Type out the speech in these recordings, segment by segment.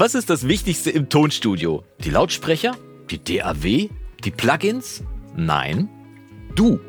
Was ist das Wichtigste im Tonstudio? Die Lautsprecher? Die DAW? Die Plugins? Nein, du.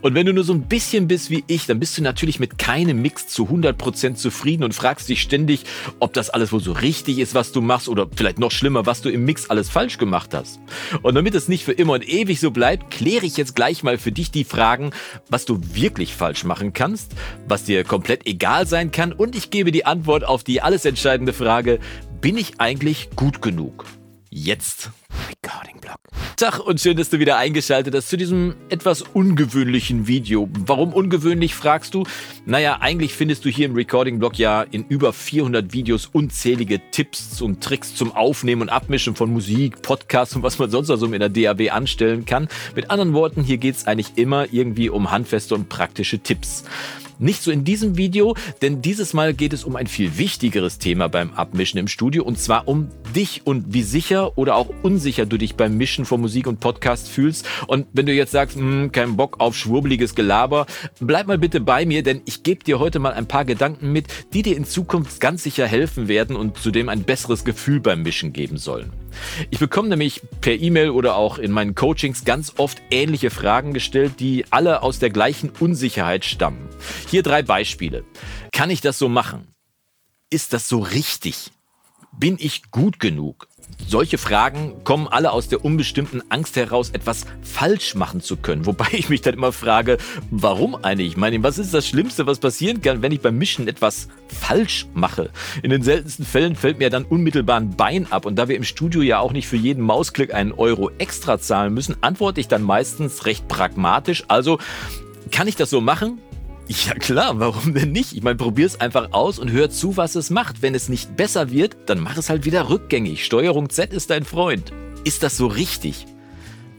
Und wenn du nur so ein bisschen bist wie ich, dann bist du natürlich mit keinem Mix zu 100% zufrieden und fragst dich ständig, ob das alles wohl so richtig ist, was du machst oder vielleicht noch schlimmer, was du im Mix alles falsch gemacht hast. Und damit es nicht für immer und ewig so bleibt, kläre ich jetzt gleich mal für dich die Fragen, was du wirklich falsch machen kannst, was dir komplett egal sein kann und ich gebe die Antwort auf die alles entscheidende Frage, bin ich eigentlich gut genug? Jetzt. Recording Block. Tag und schön, dass du wieder eingeschaltet hast zu diesem etwas ungewöhnlichen Video. Warum ungewöhnlich, fragst du? Naja, eigentlich findest du hier im Recording Blog ja in über 400 Videos unzählige Tipps und Tricks zum Aufnehmen und Abmischen von Musik, Podcasts und was man sonst also in der DAW anstellen kann. Mit anderen Worten, hier geht es eigentlich immer irgendwie um handfeste und praktische Tipps. Nicht so in diesem Video, denn dieses Mal geht es um ein viel wichtigeres Thema beim Abmischen im Studio und zwar um dich und wie sicher oder auch unsicher du dich beim Mischen von Musik und Podcast fühlst. Und wenn du jetzt sagst, hm, kein Bock auf schwurbeliges Gelaber, bleib mal bitte bei mir, denn ich gebe dir heute mal ein paar Gedanken mit, die dir in Zukunft ganz sicher helfen werden und zudem ein besseres Gefühl beim Mischen geben sollen. Ich bekomme nämlich per E-Mail oder auch in meinen Coachings ganz oft ähnliche Fragen gestellt, die alle aus der gleichen Unsicherheit stammen. Hier drei Beispiele. Kann ich das so machen? Ist das so richtig? Bin ich gut genug? Solche Fragen kommen alle aus der unbestimmten Angst heraus, etwas falsch machen zu können. Wobei ich mich dann immer frage, warum eigentlich? Ich meine, was ist das Schlimmste, was passieren kann, wenn ich beim Mischen etwas falsch mache? In den seltensten Fällen fällt mir dann unmittelbar ein Bein ab. Und da wir im Studio ja auch nicht für jeden Mausklick einen Euro extra zahlen müssen, antworte ich dann meistens recht pragmatisch. Also, kann ich das so machen? Ja klar, warum denn nicht? Ich meine, probier es einfach aus und hör zu, was es macht. Wenn es nicht besser wird, dann mach es halt wieder rückgängig. Steuerung Z ist dein Freund. Ist das so richtig?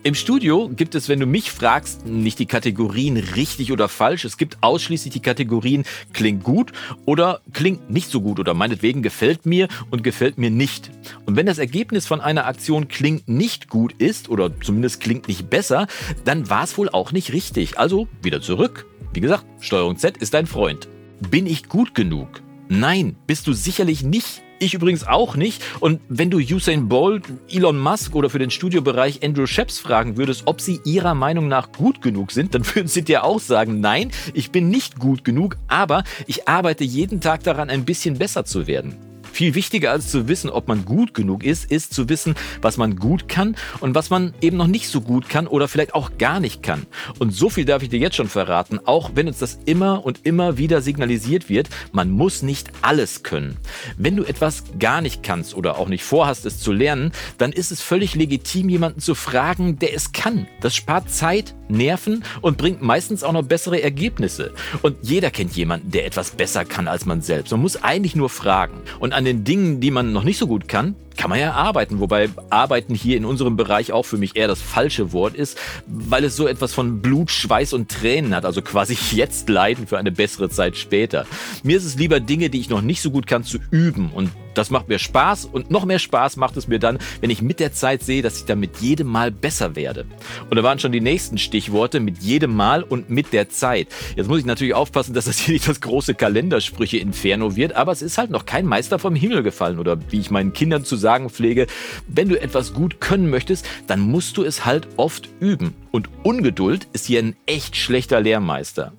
Im Studio gibt es, wenn du mich fragst, nicht die Kategorien richtig oder falsch. Es gibt ausschließlich die Kategorien klingt gut oder klingt nicht so gut oder meinetwegen gefällt mir und gefällt mir nicht. Und wenn das Ergebnis von einer Aktion klingt nicht gut ist oder zumindest klingt nicht besser, dann war es wohl auch nicht richtig. Also wieder zurück. Wie gesagt, Steuerung Z ist dein Freund. Bin ich gut genug? Nein, bist du sicherlich nicht. Ich übrigens auch nicht. Und wenn du Usain Bolt, Elon Musk oder für den Studiobereich Andrew Sheps fragen würdest, ob sie ihrer Meinung nach gut genug sind, dann würden sie dir auch sagen, nein, ich bin nicht gut genug, aber ich arbeite jeden Tag daran, ein bisschen besser zu werden. Viel wichtiger als zu wissen, ob man gut genug ist, ist zu wissen, was man gut kann und was man eben noch nicht so gut kann oder vielleicht auch gar nicht kann. Und so viel darf ich dir jetzt schon verraten, auch wenn uns das immer und immer wieder signalisiert wird, man muss nicht alles können. Wenn du etwas gar nicht kannst oder auch nicht vorhast, es zu lernen, dann ist es völlig legitim, jemanden zu fragen, der es kann. Das spart Zeit, Nerven und bringt meistens auch noch bessere Ergebnisse. Und jeder kennt jemanden, der etwas besser kann als man selbst. Man muss eigentlich nur fragen. Und an den Dingen, die man noch nicht so gut kann, kann man ja arbeiten. Wobei arbeiten hier in unserem Bereich auch für mich eher das falsche Wort ist, weil es so etwas von Blut, Schweiß und Tränen hat. Also quasi jetzt leiden für eine bessere Zeit später. Mir ist es lieber Dinge, die ich noch nicht so gut kann, zu üben. Und das macht mir Spaß und noch mehr Spaß macht es mir dann, wenn ich mit der Zeit sehe, dass ich dann mit jedem Mal besser werde. Und da waren schon die nächsten Stichworte mit jedem Mal und mit der Zeit. Jetzt muss ich natürlich aufpassen, dass das hier nicht das große Kalendersprüche-Inferno wird, aber es ist halt noch kein Meister vom Himmel gefallen oder wie ich meinen Kindern zu sagen pflege, wenn du etwas gut können möchtest, dann musst du es halt oft üben. Und Ungeduld ist hier ein echt schlechter Lehrmeister.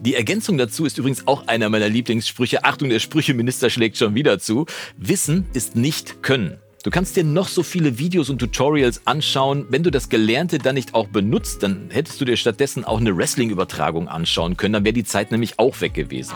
Die Ergänzung dazu ist übrigens auch einer meiner Lieblingssprüche. Achtung, der Sprücheminister schlägt schon wieder zu. Wissen ist nicht Können. Du kannst dir noch so viele Videos und Tutorials anschauen. Wenn du das Gelernte dann nicht auch benutzt, dann hättest du dir stattdessen auch eine Wrestling-Übertragung anschauen können. Dann wäre die Zeit nämlich auch weg gewesen.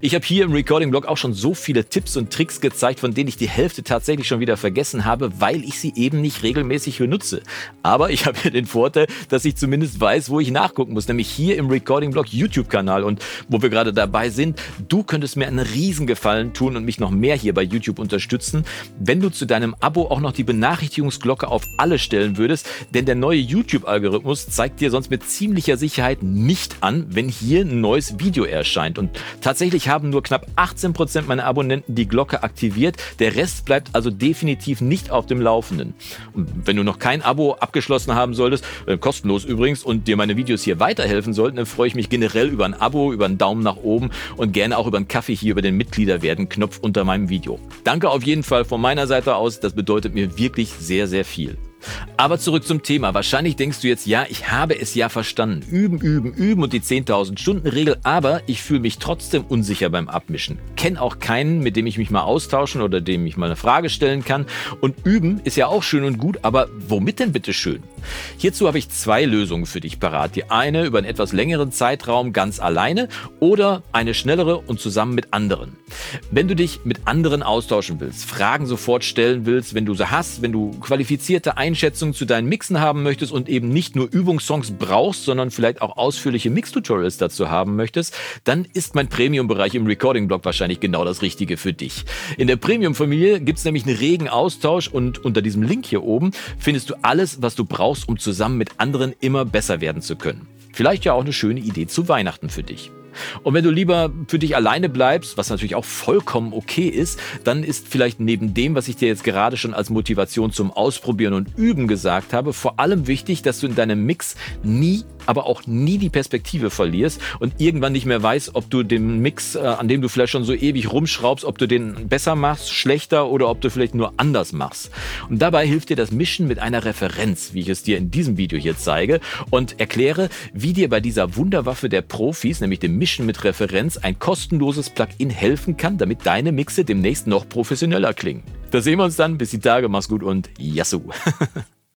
Ich habe hier im Recording-Blog auch schon so viele Tipps und Tricks gezeigt, von denen ich die Hälfte tatsächlich schon wieder vergessen habe, weil ich sie eben nicht regelmäßig benutze. Aber ich habe hier den Vorteil, dass ich zumindest weiß, wo ich nachgucken muss, nämlich hier im Recording-Blog YouTube-Kanal. Und wo wir gerade dabei sind, du könntest mir einen Riesengefallen tun und mich noch mehr hier bei YouTube unterstützen, wenn du zu deinem Abo auch noch die Benachrichtigungsglocke auf alle stellen würdest, denn der neue YouTube-Algorithmus zeigt dir sonst mit ziemlicher Sicherheit nicht an, wenn hier ein neues Video erscheint. Und tatsächlich tatsächlich haben nur knapp 18% meiner Abonnenten die Glocke aktiviert. Der Rest bleibt also definitiv nicht auf dem Laufenden. Und wenn du noch kein Abo abgeschlossen haben solltest, äh, kostenlos übrigens, und dir meine Videos hier weiterhelfen sollten, dann freue ich mich generell über ein Abo, über einen Daumen nach oben und gerne auch über einen Kaffee hier über den Mitglieder werden Knopf unter meinem Video. Danke auf jeden Fall von meiner Seite aus, das bedeutet mir wirklich sehr, sehr viel. Aber zurück zum Thema. Wahrscheinlich denkst du jetzt, ja, ich habe es ja verstanden. Üben, üben, üben und die 10.000 Stunden Regel, aber ich fühle mich trotzdem unsicher beim Abmischen. Kenne auch keinen, mit dem ich mich mal austauschen oder dem ich mal eine Frage stellen kann. Und üben ist ja auch schön und gut, aber womit denn bitte schön? Hierzu habe ich zwei Lösungen für dich parat. Die eine über einen etwas längeren Zeitraum ganz alleine oder eine schnellere und zusammen mit anderen. Wenn du dich mit anderen austauschen willst, Fragen sofort stellen willst, wenn du sie hast, wenn du qualifizierte Einschätzungen zu deinen Mixen haben möchtest und eben nicht nur Übungssongs brauchst, sondern vielleicht auch ausführliche Mix-Tutorials dazu haben möchtest, dann ist mein Premium-Bereich im Recording-Blog wahrscheinlich genau das Richtige für dich. In der Premium-Familie gibt es nämlich einen regen Austausch und unter diesem Link hier oben findest du alles, was du brauchst, um zusammen mit anderen immer besser werden zu können. Vielleicht ja auch eine schöne Idee zu Weihnachten für dich. Und wenn du lieber für dich alleine bleibst, was natürlich auch vollkommen okay ist, dann ist vielleicht neben dem, was ich dir jetzt gerade schon als Motivation zum Ausprobieren und Üben gesagt habe, vor allem wichtig, dass du in deinem Mix nie aber auch nie die Perspektive verlierst und irgendwann nicht mehr weißt, ob du den Mix, äh, an dem du vielleicht schon so ewig rumschraubst, ob du den besser machst, schlechter oder ob du vielleicht nur anders machst. Und dabei hilft dir das Mischen mit einer Referenz, wie ich es dir in diesem Video hier zeige und erkläre, wie dir bei dieser Wunderwaffe der Profis, nämlich dem Mischen mit Referenz, ein kostenloses Plugin helfen kann, damit deine Mixe demnächst noch professioneller klingen. Da sehen wir uns dann. Bis die Tage. Mach's gut und Yassou.